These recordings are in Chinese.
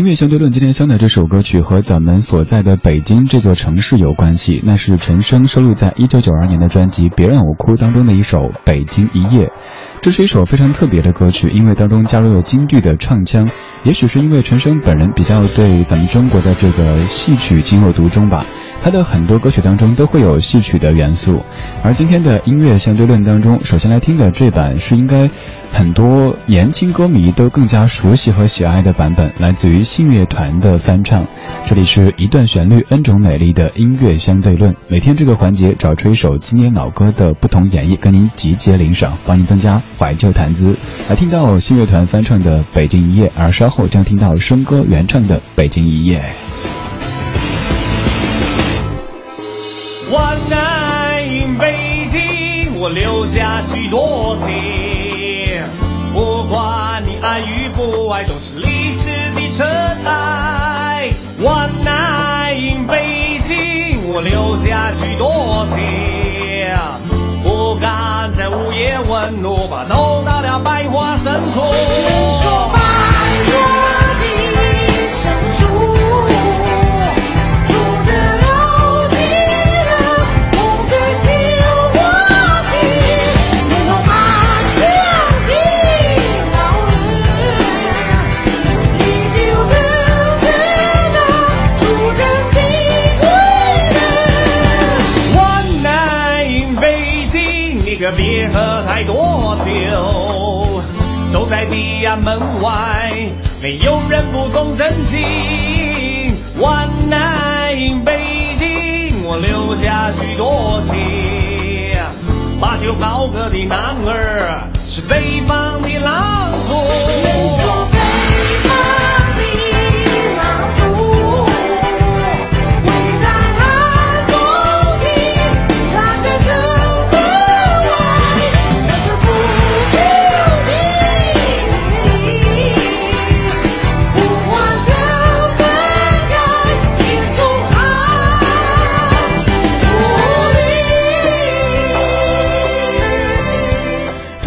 音乐相对论今天相的这首歌曲和咱们所在的北京这座城市有关系，那是陈升收录在一九九二年的专辑《别让我哭》当中的一首《北京一夜》。这是一首非常特别的歌曲，因为当中加入了京剧的唱腔。也许是因为陈升本人比较对咱们中国的这个戏曲情有独钟吧，他的很多歌曲当中都会有戏曲的元素。而今天的音乐相对论当中，首先来听的这版是应该很多年轻歌迷都更加熟悉和喜爱的版本，来自于信乐团的翻唱。这里是一段旋律，N 种美丽的音乐相对论。每天这个环节找出一首经典老歌的不同演绎，跟您集结领赏，帮您增加怀旧谈资。来听到信乐团翻唱的《北京一夜》，而稍后将听到笙歌原唱的《北京一夜》。万爱 in 北京，我留下许多情。不管你爱与不爱，都是历史的尘埃。万爱 in 北京，我留下许多情。不敢在午夜问路，怕走到了百花深处。没有人不懂真情。One night 北京，我留下许多情。把酒高歌的男儿是北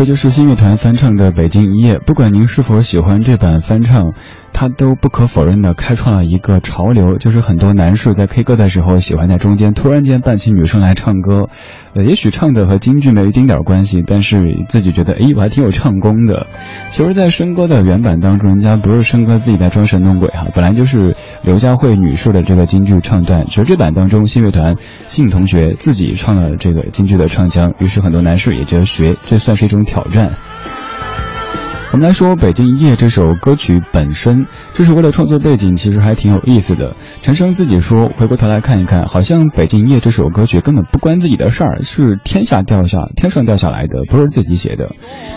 这就是新乐团翻唱的《北京一夜》。不管您是否喜欢这版翻唱，它都不可否认的开创了一个潮流，就是很多男士在 K 歌的时候喜欢在中间突然间扮起女生来唱歌。呃，也许唱的和京剧没有一丁点关系，但是自己觉得，哎，我还挺有唱功的。其实，在笙哥的原版当中，人家不是笙哥自己在装神弄鬼哈，本来就是刘佳慧女士的这个京剧唱段。其实这版当中，信乐团信同学自己唱了这个京剧的唱腔，于是很多男士也觉得学，这算是一种挑战。我们来说《北京一夜》这首歌曲本身，这首歌的创作背景其实还挺有意思的。陈升自己说，回过头来看一看，好像《北京一夜》这首歌曲根本不关自己的事儿，是天下掉下天上掉下来的，不是自己写的。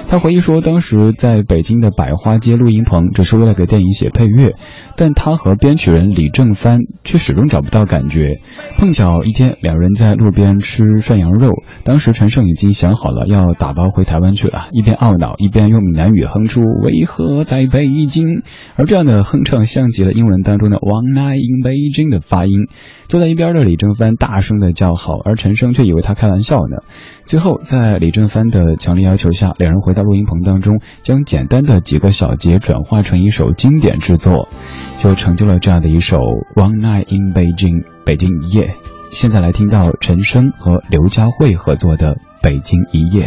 他回忆说，当时在北京的百花街录音棚，只是为了给电影写配乐，但他和编曲人李正帆却始终找不到感觉。碰巧一天，两人在路边吃涮羊肉，当时陈升已经想好了要打包回台湾去了，一边懊恼，一边用闽南语哼出“为何在北京”，而这样的哼唱像极了英文当中的 “One night in Beijing” 的发音。坐在一边的李正帆大声的叫好，而陈升却以为他开玩笑呢。最后，在李正帆的强烈要求下，两人回到录音棚当中，将简单的几个小节转化成一首经典之作，就成就了这样的一首《One Night in Beijing》北京一夜。现在来听到陈升和刘佳慧合作的《北京一夜》。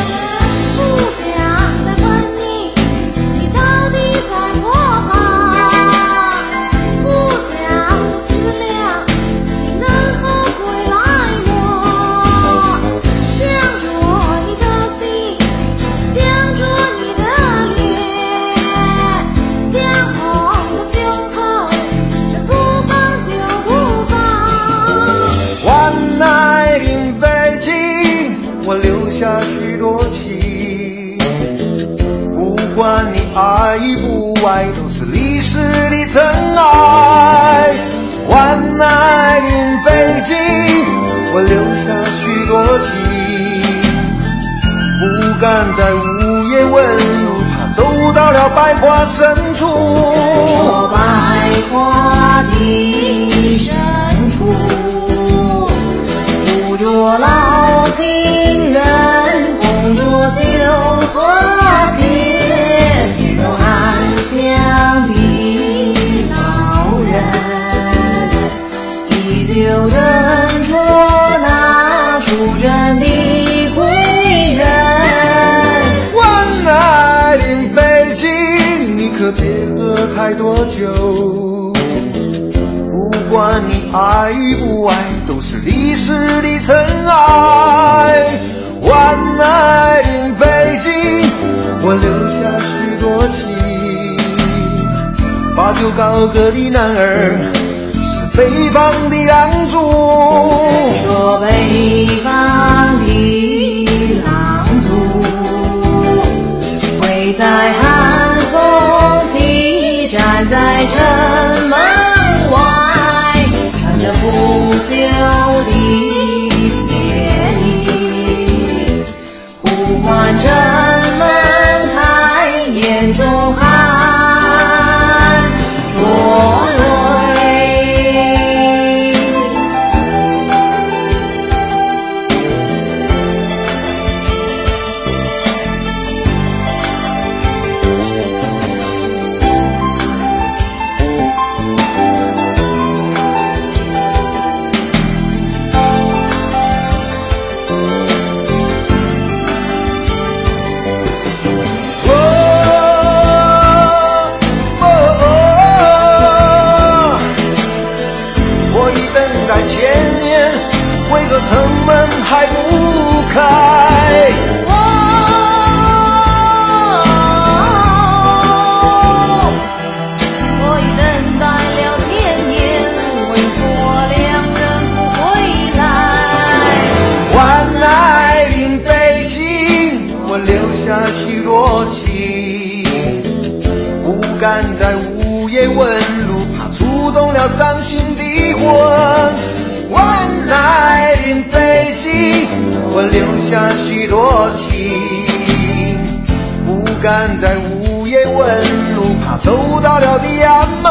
sun 许多情。八九高歌的男儿是北方的狼族，说北方的狼族会在寒风起站在城。夜问路，怕触动了伤心的魂。我来临北京，我留下许多情，不敢再无言问路，怕走到了地暗门。